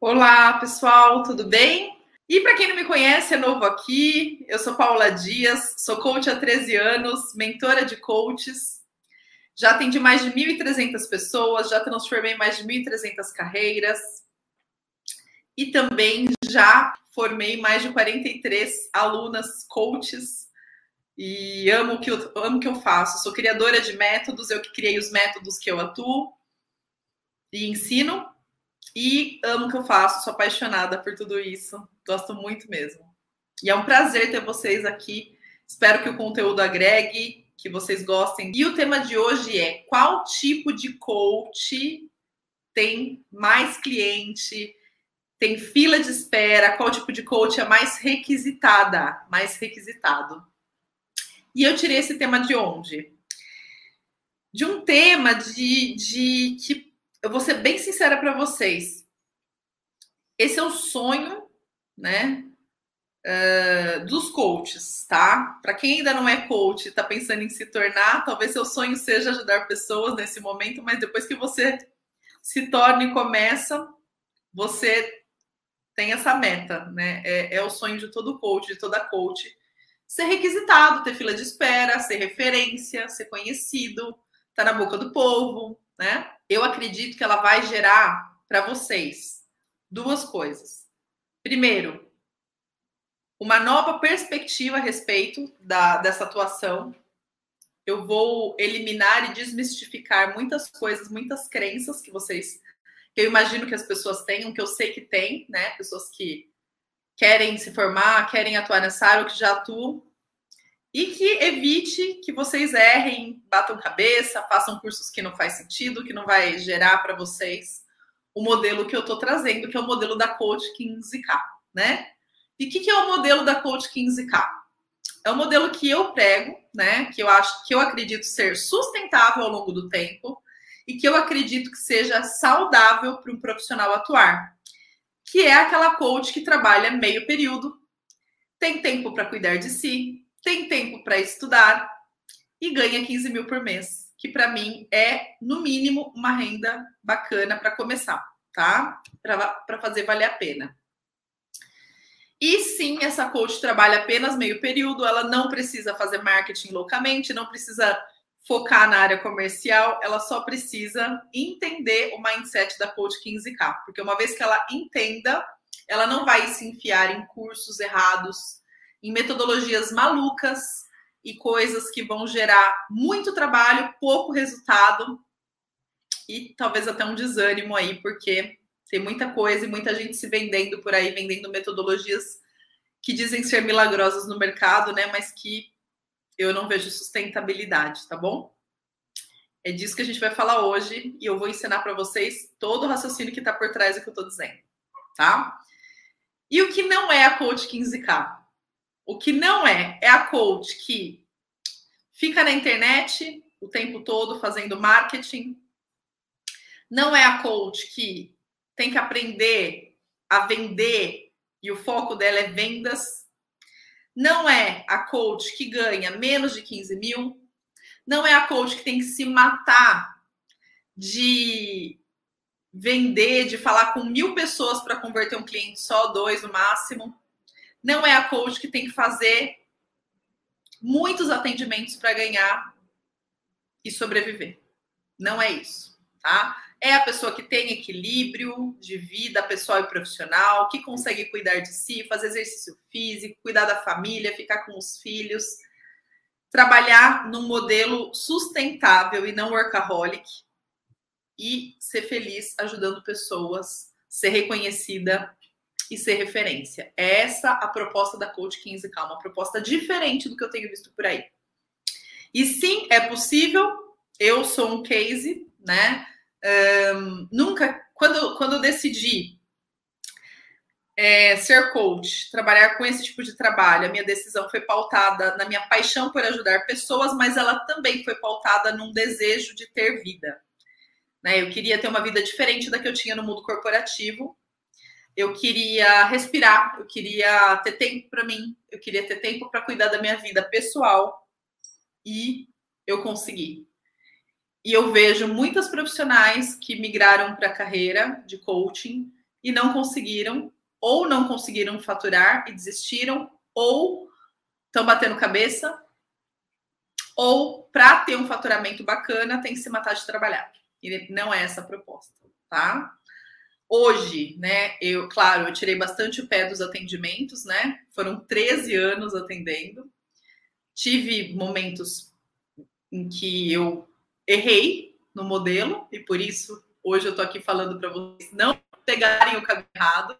Olá, pessoal, tudo bem? E para quem não me conhece, é novo aqui, eu sou Paula Dias, sou coach há 13 anos, mentora de coaches. Já atendi mais de 1.300 pessoas, já transformei mais de 1.300 carreiras. E também já formei mais de 43 alunas coaches e amo o que eu, amo que eu faço. Sou criadora de métodos, eu que criei os métodos que eu atuo e ensino. E amo o que eu faço, sou apaixonada por tudo isso. Gosto muito mesmo. E é um prazer ter vocês aqui. Espero que o conteúdo agregue, que vocês gostem. E o tema de hoje é qual tipo de coach tem mais cliente, tem fila de espera, qual tipo de coach é mais requisitada, mais requisitado. E eu tirei esse tema de onde? De um tema de, de que eu vou ser bem sincera para vocês. Esse é o sonho, né, uh, dos coaches, tá? Para quem ainda não é coach, está pensando em se tornar, talvez seu sonho seja ajudar pessoas nesse momento, mas depois que você se torna e começa, você tem essa meta, né? É, é o sonho de todo coach, de toda coach, ser requisitado, ter fila de espera, ser referência, ser conhecido, tá na boca do povo, né? Eu acredito que ela vai gerar para vocês duas coisas. Primeiro, uma nova perspectiva a respeito da, dessa atuação. Eu vou eliminar e desmistificar muitas coisas, muitas crenças que vocês, que eu imagino que as pessoas tenham, que eu sei que tem, né? Pessoas que querem se formar, querem atuar nessa área ou que já atuam, e que evite que vocês errem, batam cabeça, façam cursos que não faz sentido, que não vai gerar para vocês o modelo que eu estou trazendo, que é o modelo da Coach 15K, né? E o que, que é o modelo da Coach 15K? É um modelo que eu prego, né? Que eu acho que eu acredito ser sustentável ao longo do tempo e que eu acredito que seja saudável para um profissional atuar, que é aquela coach que trabalha meio período, tem tempo para cuidar de si, tem tempo para estudar e ganha 15 mil por mês, que para mim é, no mínimo, uma renda bacana para começar, tá? Para fazer valer a pena. E sim, essa coach trabalha apenas meio período, ela não precisa fazer marketing loucamente, não precisa focar na área comercial, ela só precisa entender o mindset da coach 15K, porque uma vez que ela entenda, ela não vai se enfiar em cursos errados, em metodologias malucas e coisas que vão gerar muito trabalho, pouco resultado e talvez até um desânimo aí, porque tem muita coisa e muita gente se vendendo por aí, vendendo metodologias que dizem ser milagrosas no mercado, né? Mas que eu não vejo sustentabilidade, tá bom? É disso que a gente vai falar hoje e eu vou ensinar para vocês todo o raciocínio que está por trás do que eu estou dizendo, tá? E o que não é a Coach 15K? O que não é, é a coach que fica na internet o tempo todo fazendo marketing. Não é a coach que tem que aprender a vender e o foco dela é vendas. Não é a coach que ganha menos de 15 mil. Não é a coach que tem que se matar de vender, de falar com mil pessoas para converter um cliente só, dois no máximo. Não é a coach que tem que fazer muitos atendimentos para ganhar e sobreviver. Não é isso, tá? É a pessoa que tem equilíbrio de vida pessoal e profissional, que consegue cuidar de si, fazer exercício físico, cuidar da família, ficar com os filhos, trabalhar num modelo sustentável e não workaholic e ser feliz ajudando pessoas, ser reconhecida e ser referência. É essa a proposta da Coach 15K, uma proposta diferente do que eu tenho visto por aí. E sim, é possível. Eu sou um case, né? Um, nunca, quando, quando eu decidi é, ser coach, trabalhar com esse tipo de trabalho, a minha decisão foi pautada na minha paixão por ajudar pessoas, mas ela também foi pautada num desejo de ter vida. Né? Eu queria ter uma vida diferente da que eu tinha no mundo corporativo eu queria respirar, eu queria ter tempo para mim, eu queria ter tempo para cuidar da minha vida pessoal e eu consegui. E eu vejo muitas profissionais que migraram para a carreira de coaching e não conseguiram, ou não conseguiram faturar e desistiram, ou estão batendo cabeça, ou para ter um faturamento bacana tem que se matar de trabalhar. E não é essa a proposta, tá? Hoje, né, eu, claro, eu tirei bastante o pé dos atendimentos, né? Foram 13 anos atendendo. Tive momentos em que eu errei no modelo e por isso hoje eu tô aqui falando para vocês não pegarem o caminho errado.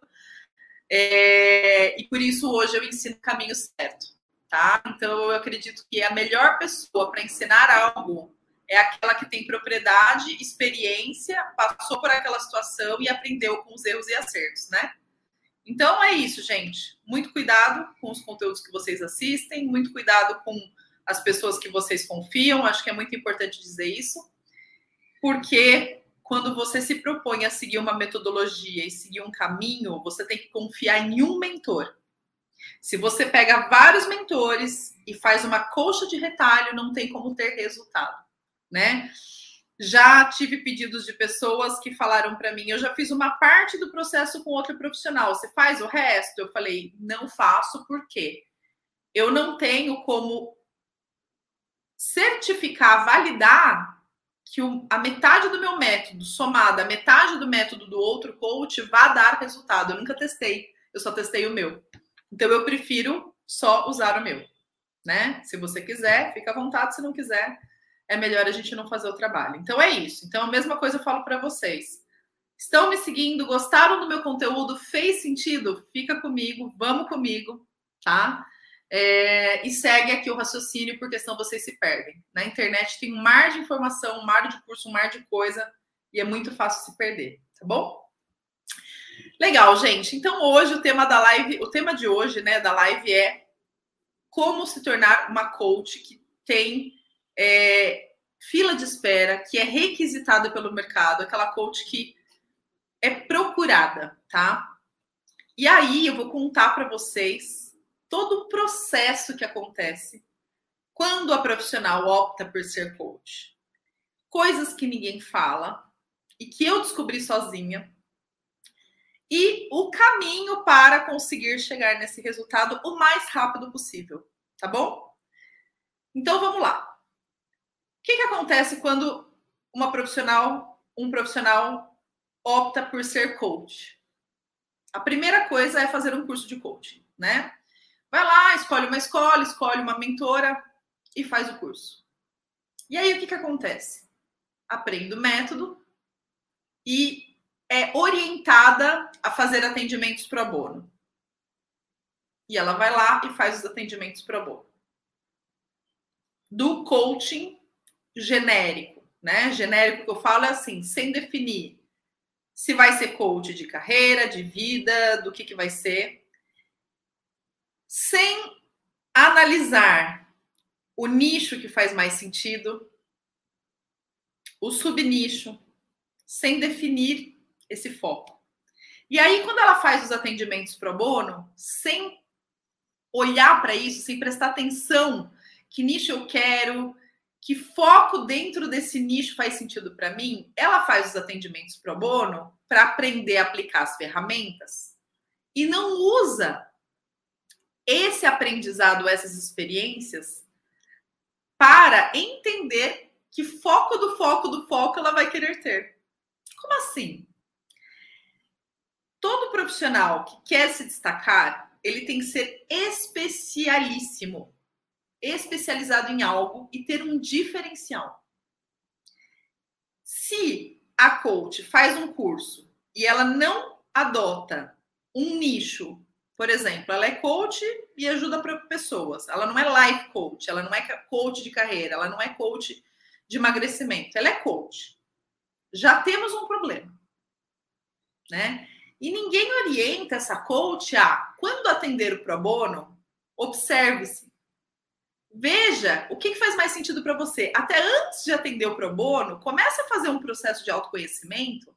É, e por isso hoje eu ensino o caminho certo, tá? Então eu acredito que a melhor pessoa para ensinar algo é aquela que tem propriedade, experiência, passou por aquela situação e aprendeu com os erros e acertos, né? Então é isso, gente. Muito cuidado com os conteúdos que vocês assistem, muito cuidado com as pessoas que vocês confiam. Acho que é muito importante dizer isso, porque quando você se propõe a seguir uma metodologia e seguir um caminho, você tem que confiar em um mentor. Se você pega vários mentores e faz uma colcha de retalho, não tem como ter resultado né? Já tive pedidos de pessoas que falaram para mim: eu já fiz uma parte do processo com outro profissional, você faz o resto? Eu falei: não faço, por quê? Eu não tenho como certificar, validar que a metade do meu método, somada a metade do método do outro coach, vá dar resultado. Eu nunca testei, eu só testei o meu. Então eu prefiro só usar o meu, né? Se você quiser, fica à vontade, se não quiser, é melhor a gente não fazer o trabalho. Então é isso. Então a mesma coisa eu falo para vocês. Estão me seguindo? Gostaram do meu conteúdo? Fez sentido? Fica comigo, vamos comigo, tá? É, e segue aqui o raciocínio, porque senão vocês se perdem. Na internet tem um mar de informação, um mar de curso, um mar de coisa, e é muito fácil se perder, tá bom? Legal, gente. Então hoje o tema da live, o tema de hoje, né, da live é como se tornar uma coach que tem é, fila de espera, que é requisitada pelo mercado, aquela coach que é procurada, tá? E aí eu vou contar para vocês todo o processo que acontece quando a profissional opta por ser coach. Coisas que ninguém fala e que eu descobri sozinha. E o caminho para conseguir chegar nesse resultado o mais rápido possível, tá bom? Então vamos lá que, que acontece quando uma profissional, um profissional opta por ser coach? A primeira coisa é fazer um curso de coaching, né? Vai lá, escolhe uma escola, escolhe uma mentora e faz o curso. E aí o que, que acontece? Aprende o método e é orientada a fazer atendimentos pro bono. E ela vai lá e faz os atendimentos pro bono. Do coaching genérico, né? Genérico que eu falo é assim, sem definir se vai ser coach de carreira, de vida, do que, que vai ser, sem analisar o nicho que faz mais sentido, o subnicho, sem definir esse foco. E aí, quando ela faz os atendimentos pro bono, sem olhar para isso, sem prestar atenção que nicho eu quero, que foco dentro desse nicho faz sentido para mim, ela faz os atendimentos pro bono para aprender a aplicar as ferramentas e não usa esse aprendizado, essas experiências para entender que foco do foco do foco ela vai querer ter. Como assim? Todo profissional que quer se destacar, ele tem que ser especialíssimo especializado em algo e ter um diferencial. Se a coach faz um curso e ela não adota um nicho, por exemplo, ela é coach e ajuda pessoas. Ela não é life coach, ela não é coach de carreira, ela não é coach de emagrecimento, ela é coach. Já temos um problema, né? E ninguém orienta essa coach a, quando atender o pro bono, observe-se Veja o que faz mais sentido para você. Até antes de atender o pro bono, comece a fazer um processo de autoconhecimento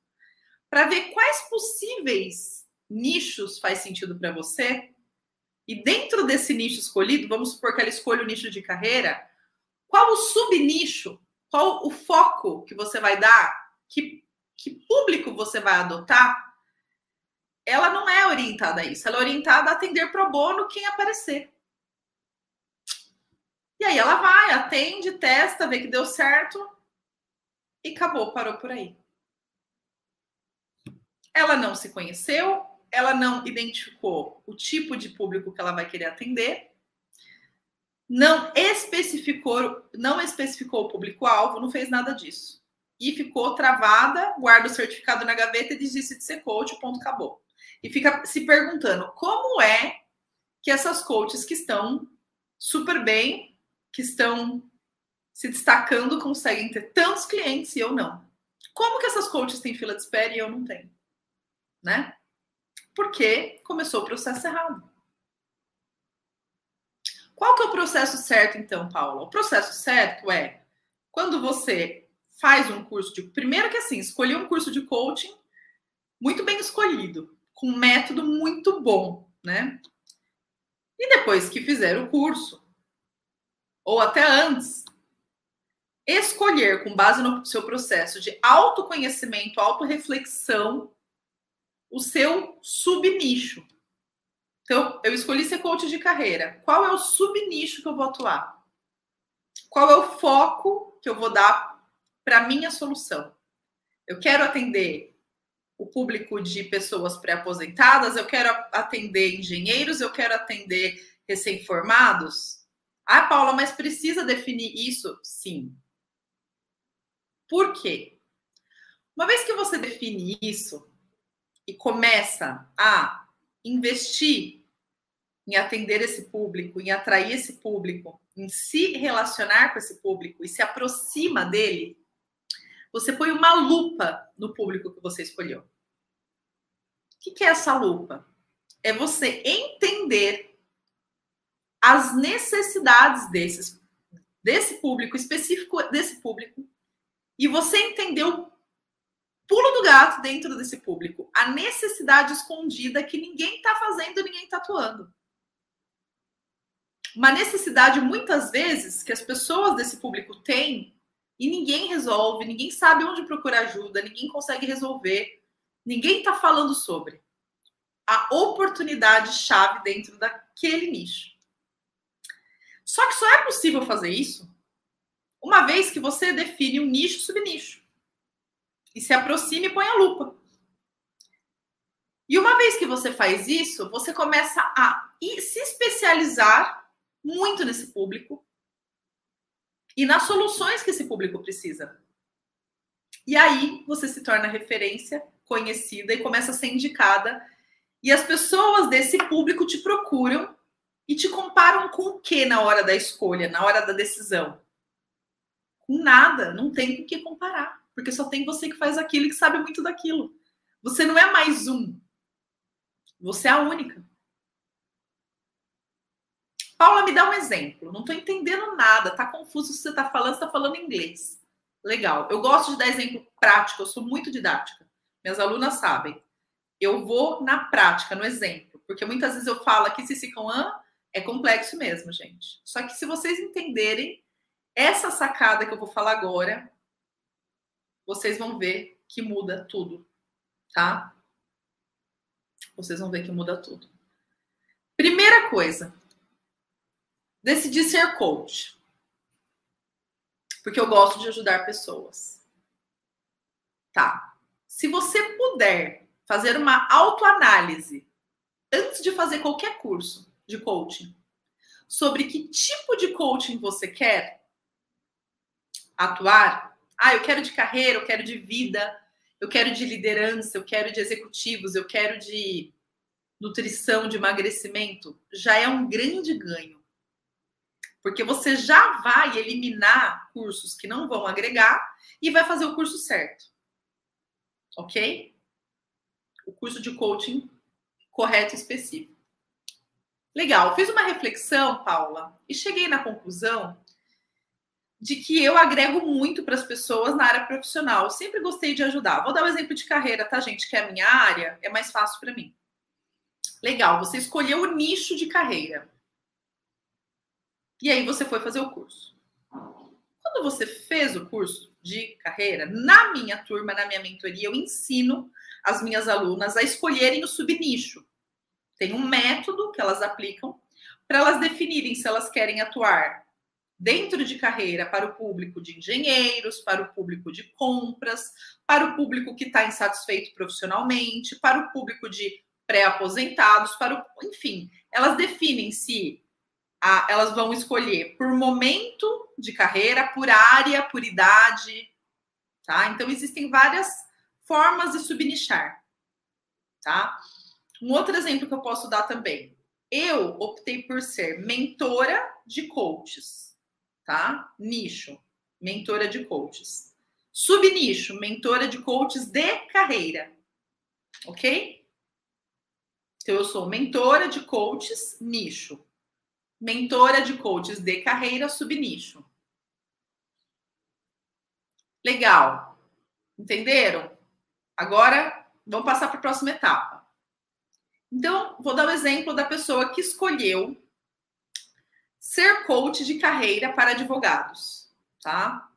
para ver quais possíveis nichos faz sentido para você. E dentro desse nicho escolhido, vamos supor que ela escolha o nicho de carreira, qual o subnicho, qual o foco que você vai dar, que, que público você vai adotar ela não é orientada a isso. Ela é orientada a atender pro bono quem aparecer. E aí ela vai, atende, testa, vê que deu certo e acabou, parou por aí. Ela não se conheceu, ela não identificou o tipo de público que ela vai querer atender, não especificou, não especificou o público-alvo, não fez nada disso. E ficou travada, guarda o certificado na gaveta e desiste de ser coach, ponto, acabou. E fica se perguntando como é que essas coaches que estão super bem, que estão se destacando, conseguem ter tantos clientes e eu não. Como que essas coaches têm fila de espera e eu não tenho? Né? Porque começou o processo errado. Qual que é o processo certo, então, Paula? O processo certo é quando você faz um curso de. Primeiro que assim, escolher um curso de coaching muito bem escolhido, com um método muito bom, né? E depois que fizer o curso, ou até antes, escolher com base no seu processo de autoconhecimento, autorreflexão, o seu subnicho. Então, eu escolhi ser coach de carreira. Qual é o subnicho que eu vou atuar? Qual é o foco que eu vou dar para minha solução? Eu quero atender o público de pessoas pré-aposentadas, eu quero atender engenheiros, eu quero atender recém-formados. Ah, Paula, mas precisa definir isso? Sim. Por quê? Uma vez que você define isso e começa a investir em atender esse público, em atrair esse público, em se relacionar com esse público e se aproxima dele, você põe uma lupa no público que você escolheu. O que é essa lupa? É você entender as necessidades desses, desse público específico desse público e você entender o pulo do gato dentro desse público, a necessidade escondida que ninguém está fazendo, ninguém está atuando. Uma necessidade, muitas vezes, que as pessoas desse público têm e ninguém resolve, ninguém sabe onde procurar ajuda, ninguém consegue resolver, ninguém está falando sobre a oportunidade chave dentro daquele nicho. Só que só é possível fazer isso uma vez que você define um nicho subnicho e se aproxime e põe a lupa. E uma vez que você faz isso, você começa a se especializar muito nesse público e nas soluções que esse público precisa. E aí você se torna referência, conhecida e começa a ser indicada. E as pessoas desse público te procuram e te comparam com o que na hora da escolha, na hora da decisão? Com nada, não tem com o que comparar porque só tem você que faz aquilo e que sabe muito daquilo. Você não é mais um. Você é a única. Paula, me dá um exemplo. Não estou entendendo nada. Tá confuso se você está falando, está falando inglês. Legal. Eu gosto de dar exemplo prático, eu sou muito didática. Minhas alunas sabem. Eu vou na prática, no exemplo. Porque muitas vezes eu falo aqui, se ficam, ah, é complexo mesmo, gente. Só que se vocês entenderem essa sacada que eu vou falar agora, vocês vão ver que muda tudo, tá? Vocês vão ver que muda tudo. Primeira coisa, decidi ser coach. Porque eu gosto de ajudar pessoas. Tá. Se você puder fazer uma autoanálise antes de fazer qualquer curso de coaching sobre que tipo de coaching você quer atuar, ah, eu quero de carreira, eu quero de vida, eu quero de liderança, eu quero de executivos, eu quero de nutrição, de emagrecimento. Já é um grande ganho. Porque você já vai eliminar cursos que não vão agregar e vai fazer o curso certo. Ok? O curso de coaching correto e específico. Legal, fiz uma reflexão, Paula, e cheguei na conclusão de que eu agrego muito para as pessoas na área profissional. Eu sempre gostei de ajudar. Vou dar um exemplo de carreira, tá, gente? Que é a minha área, é mais fácil para mim. Legal, você escolheu o nicho de carreira. E aí você foi fazer o curso. Quando você fez o curso de carreira, na minha turma, na minha mentoria, eu ensino as minhas alunas a escolherem o subnicho. Tem um método que elas aplicam para elas definirem se elas querem atuar dentro de carreira para o público de engenheiros, para o público de compras, para o público que está insatisfeito profissionalmente, para o público de pré-aposentados, para o, enfim, elas definem se a, elas vão escolher por momento de carreira, por área, por idade, tá? Então existem várias formas de subnichar, tá? Um outro exemplo que eu posso dar também. Eu optei por ser mentora de coaches, tá? Nicho, mentora de coaches. Subnicho, mentora de coaches de carreira. Ok? Então, eu sou mentora de coaches, nicho. Mentora de coaches de carreira, subnicho. Legal. Entenderam? Agora, vamos passar para a próxima etapa. Então, vou dar o um exemplo da pessoa que escolheu ser coach de carreira para advogados, tá?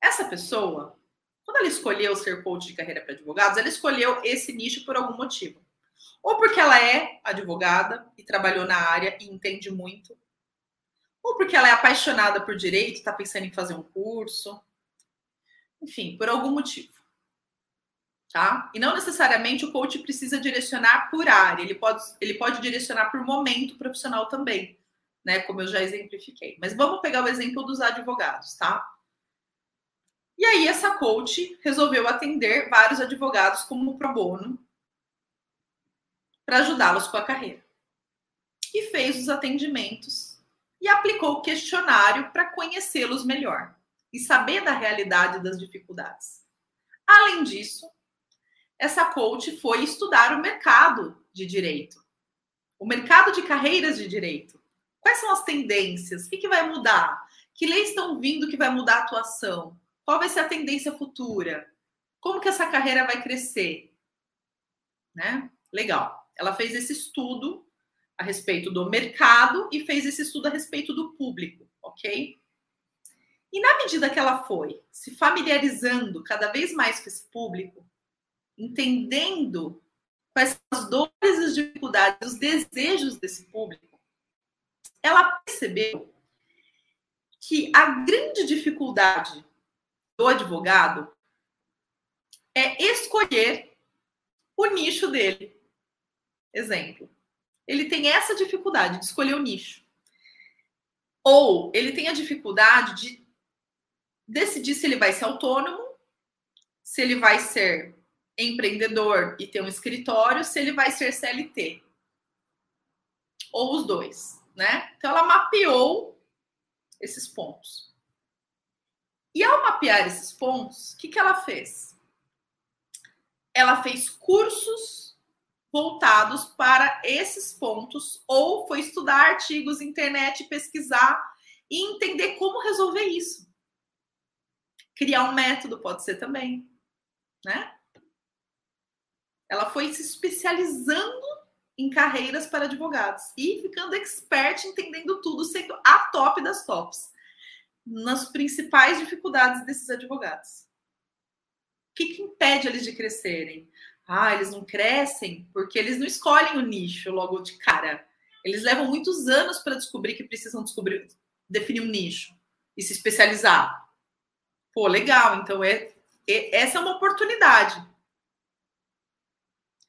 Essa pessoa, quando ela escolheu ser coach de carreira para advogados, ela escolheu esse nicho por algum motivo. Ou porque ela é advogada e trabalhou na área e entende muito, ou porque ela é apaixonada por direito, está pensando em fazer um curso, enfim, por algum motivo. Tá? E não necessariamente o coach precisa direcionar por área, ele pode, ele pode direcionar por momento profissional também né? Como eu já exemplifiquei. Mas vamos pegar o exemplo dos advogados, tá? E aí, essa coach resolveu atender vários advogados como pro bono para ajudá-los com a carreira. E fez os atendimentos e aplicou o questionário para conhecê-los melhor e saber da realidade das dificuldades. Além disso, essa coach foi estudar o mercado de direito, o mercado de carreiras de direito, Quais são as tendências? O que, que vai mudar? Que leis estão vindo que vai mudar a atuação? Qual vai ser a tendência futura? Como que essa carreira vai crescer? Né? Legal. Ela fez esse estudo a respeito do mercado e fez esse estudo a respeito do público, ok? E na medida que ela foi se familiarizando cada vez mais com esse público, entendendo quais são as dores, as dificuldades, os desejos desse público, ela percebeu que a grande dificuldade do advogado é escolher o nicho dele. Exemplo. Ele tem essa dificuldade de escolher o nicho. Ou ele tem a dificuldade de decidir se ele vai ser autônomo, se ele vai ser empreendedor e ter um escritório, se ele vai ser CLT. Ou os dois né? Então ela mapeou esses pontos. E ao mapear esses pontos, o que, que ela fez? Ela fez cursos voltados para esses pontos, ou foi estudar artigos, internet, pesquisar e entender como resolver isso. Criar um método pode ser também, né? Ela foi se especializando em carreiras para advogados e ficando expert entendendo tudo, sendo a top das tops nas principais dificuldades desses advogados. O que, que impede eles de crescerem? Ah, eles não crescem porque eles não escolhem o nicho logo de cara. Eles levam muitos anos para descobrir que precisam descobrir, definir um nicho e se especializar. Pô, legal. Então é, é essa é uma oportunidade.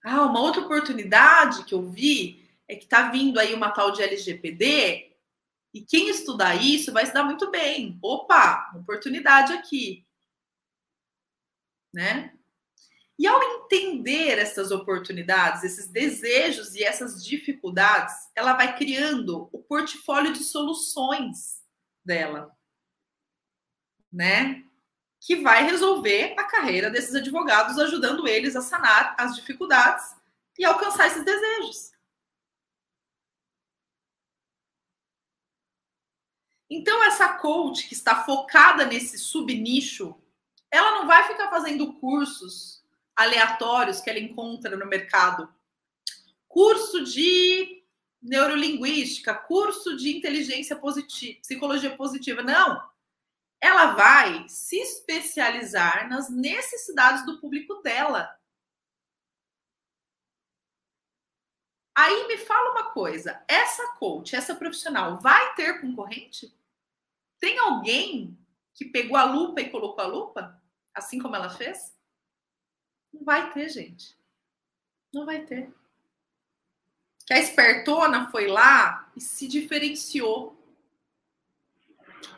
Ah, uma outra oportunidade que eu vi é que está vindo aí uma tal de LGPD e quem estudar isso vai se dar muito bem. Opa, oportunidade aqui. Né? E ao entender essas oportunidades, esses desejos e essas dificuldades, ela vai criando o portfólio de soluções dela, né? Que vai resolver a carreira desses advogados, ajudando eles a sanar as dificuldades e alcançar esses desejos. Então, essa coach que está focada nesse subnicho, ela não vai ficar fazendo cursos aleatórios que ela encontra no mercado. Curso de neurolinguística, curso de inteligência positiva, psicologia positiva. Não ela vai se especializar nas necessidades do público dela. Aí me fala uma coisa: essa coach, essa profissional, vai ter concorrente? Tem alguém que pegou a lupa e colocou a lupa, assim como ela fez? Não vai ter, gente. Não vai ter. Que a espertona foi lá e se diferenciou.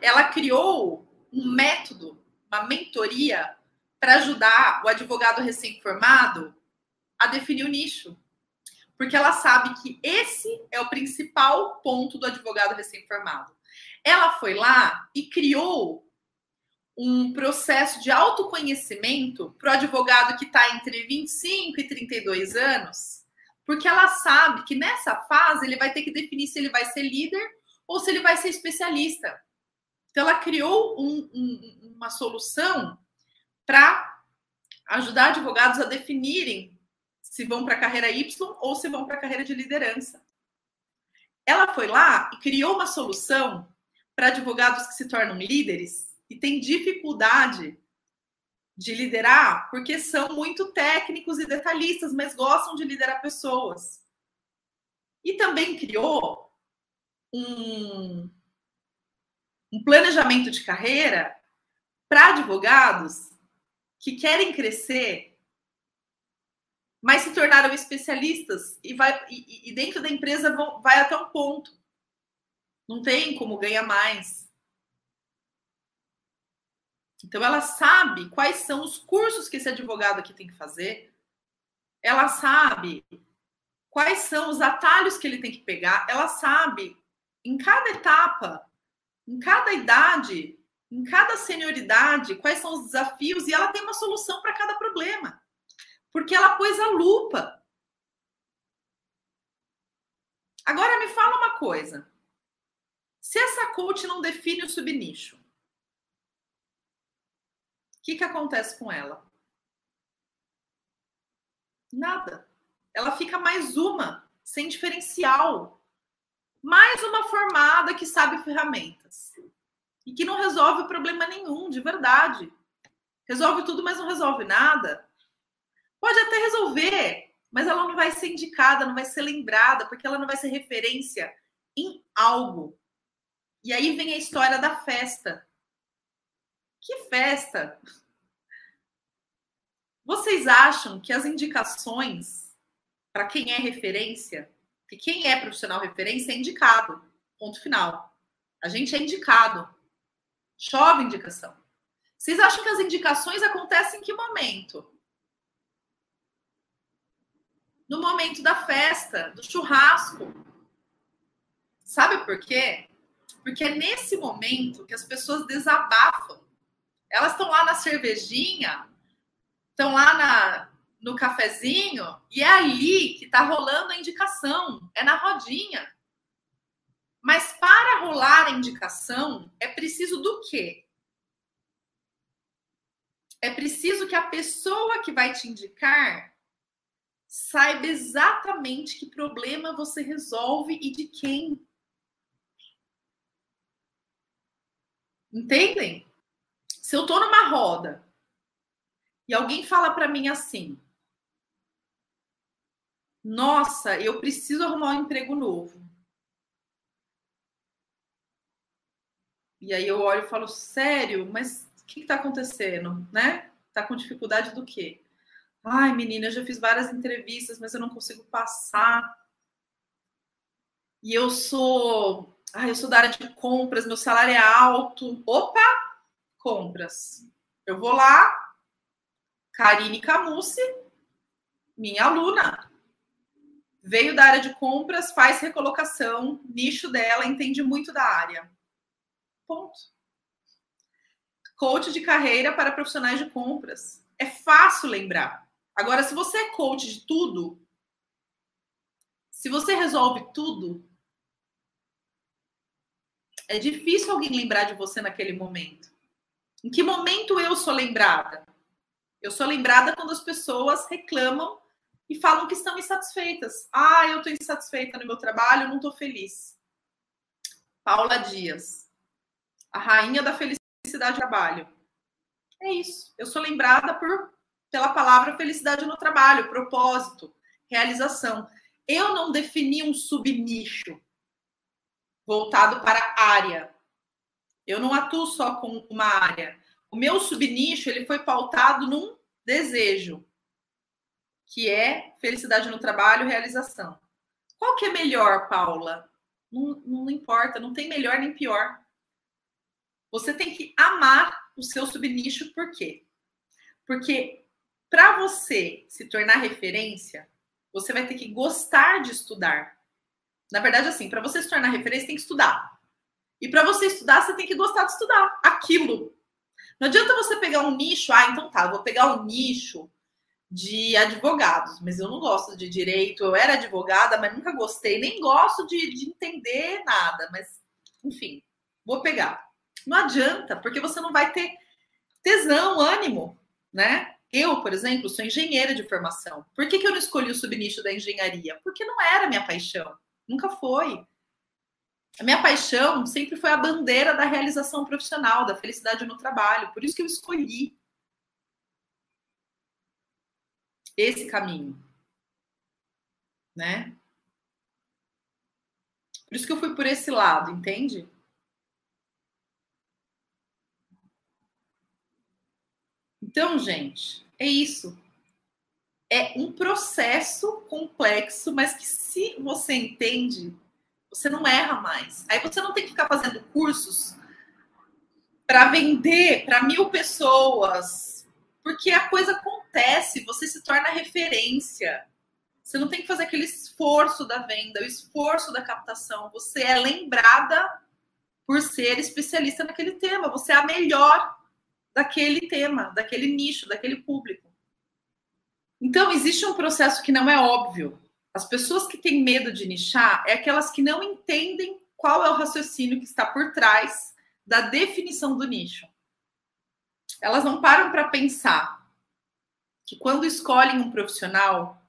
Ela criou um método, uma mentoria para ajudar o advogado recém-formado a definir o nicho porque ela sabe que esse é o principal ponto do advogado recém-formado. Ela foi lá e criou um processo de autoconhecimento para o advogado que está entre 25 e 32 anos, porque ela sabe que nessa fase ele vai ter que definir se ele vai ser líder ou se ele vai ser especialista. Então, ela criou um, um, uma solução para ajudar advogados a definirem se vão para a carreira Y ou se vão para a carreira de liderança. Ela foi lá e criou uma solução para advogados que se tornam líderes e têm dificuldade de liderar porque são muito técnicos e detalhistas, mas gostam de liderar pessoas. E também criou um, um planejamento de carreira para advogados que querem crescer mas se tornaram especialistas e, vai, e, e dentro da empresa vão, vai até um ponto. Não tem como ganhar mais. Então ela sabe quais são os cursos que esse advogado aqui tem que fazer. Ela sabe quais são os atalhos que ele tem que pegar. Ela sabe em cada etapa, em cada idade, em cada senioridade, quais são os desafios e ela tem uma solução para cada problema. Porque ela pôs a lupa. Agora me fala uma coisa. Se essa coach não define o subnicho, o que, que acontece com ela? Nada. Ela fica mais uma, sem diferencial. Mais uma formada que sabe ferramentas. E que não resolve problema nenhum, de verdade. Resolve tudo, mas não resolve nada. Pode até resolver, mas ela não vai ser indicada, não vai ser lembrada, porque ela não vai ser referência em algo. E aí vem a história da festa. Que festa? Vocês acham que as indicações para quem é referência, que quem é profissional referência é indicado, ponto final. A gente é indicado. Chove indicação. Vocês acham que as indicações acontecem em que momento? no momento da festa, do churrasco. Sabe por quê? Porque é nesse momento que as pessoas desabafam. Elas estão lá na cervejinha, estão lá na, no cafezinho, e é ali que está rolando a indicação, é na rodinha. Mas para rolar a indicação, é preciso do quê? É preciso que a pessoa que vai te indicar saiba exatamente que problema você resolve e de quem. Entendem? Se eu tô numa roda e alguém fala para mim assim: "Nossa, eu preciso arrumar um emprego novo". E aí eu olho e falo: "Sério? Mas o que está acontecendo, né? Tá com dificuldade do quê?" Ai, menina, eu já fiz várias entrevistas, mas eu não consigo passar. E eu sou, ai, eu sou da área de compras, meu salário é alto. Opa, compras. Eu vou lá, Karine Camusse, minha aluna, veio da área de compras, faz recolocação, nicho dela, entende muito da área. Ponto. Coach de carreira para profissionais de compras. É fácil lembrar. Agora, se você é coach de tudo, se você resolve tudo, é difícil alguém lembrar de você naquele momento. Em que momento eu sou lembrada? Eu sou lembrada quando as pessoas reclamam e falam que estão insatisfeitas. Ah, eu estou insatisfeita no meu trabalho, não estou feliz. Paula Dias, a rainha da felicidade no trabalho. É isso. Eu sou lembrada por pela palavra felicidade no trabalho, propósito, realização. eu não defini um subnicho voltado para área. Eu não atuo só com uma área. O meu subnicho ele foi pautado num desejo, que é felicidade no trabalho, realização. Qual que é melhor, Paula? Não, não importa, não tem melhor nem pior. Você tem que amar o seu subnicho, por quê? Porque para você se tornar referência, você vai ter que gostar de estudar. Na verdade, assim, para você se tornar referência, tem que estudar. E para você estudar, você tem que gostar de estudar aquilo. Não adianta você pegar um nicho, ah, então tá, vou pegar um nicho de advogados, mas eu não gosto de direito. Eu era advogada, mas nunca gostei, nem gosto de, de entender nada. Mas, enfim, vou pegar. Não adianta, porque você não vai ter tesão, ânimo, né? Eu, por exemplo, sou engenheira de formação. Por que, que eu não escolhi o subnicho da engenharia? Porque não era minha paixão. Nunca foi. A minha paixão sempre foi a bandeira da realização profissional, da felicidade no trabalho. Por isso que eu escolhi esse caminho. Né? Por isso que eu fui por esse lado, entende? Então, gente, é isso. É um processo complexo, mas que se você entende, você não erra mais. Aí você não tem que ficar fazendo cursos para vender para mil pessoas, porque a coisa acontece, você se torna referência. Você não tem que fazer aquele esforço da venda, o esforço da captação. Você é lembrada por ser especialista naquele tema. Você é a melhor daquele tema, daquele nicho, daquele público. Então, existe um processo que não é óbvio. As pessoas que têm medo de nichar é aquelas que não entendem qual é o raciocínio que está por trás da definição do nicho. Elas não param para pensar que quando escolhem um profissional,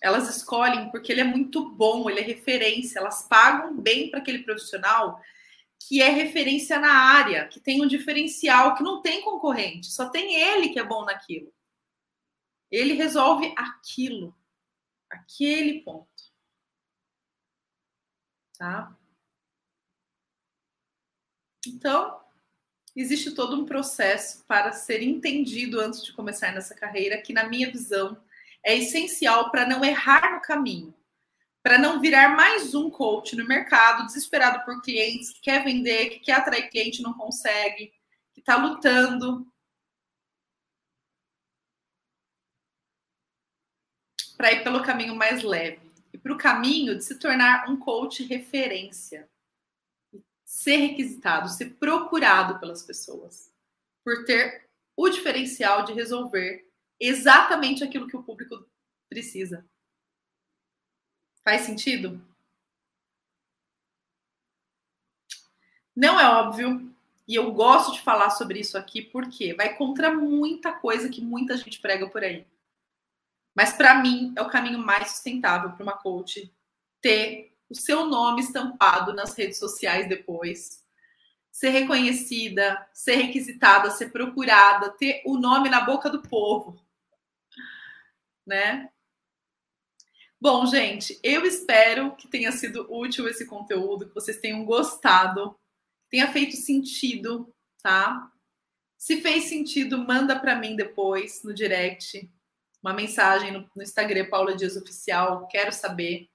elas escolhem porque ele é muito bom, ele é referência, elas pagam bem para aquele profissional que é referência na área, que tem um diferencial, que não tem concorrente, só tem ele que é bom naquilo. Ele resolve aquilo, aquele ponto. Tá? Então, existe todo um processo para ser entendido antes de começar nessa carreira, que, na minha visão, é essencial para não errar no caminho para não virar mais um coach no mercado, desesperado por clientes, que quer vender, que quer atrair cliente, não consegue, que está lutando. Para ir pelo caminho mais leve. E para o caminho de se tornar um coach referência. Ser requisitado, ser procurado pelas pessoas. Por ter o diferencial de resolver exatamente aquilo que o público precisa. Faz sentido? Não é óbvio, e eu gosto de falar sobre isso aqui porque vai contra muita coisa que muita gente prega por aí. Mas para mim é o caminho mais sustentável para uma coach ter o seu nome estampado nas redes sociais depois, ser reconhecida, ser requisitada, ser procurada, ter o nome na boca do povo, né? Bom, gente, eu espero que tenha sido útil esse conteúdo, que vocês tenham gostado, tenha feito sentido, tá? Se fez sentido, manda para mim depois no direct uma mensagem no, no Instagram Paula Dias Oficial, quero saber.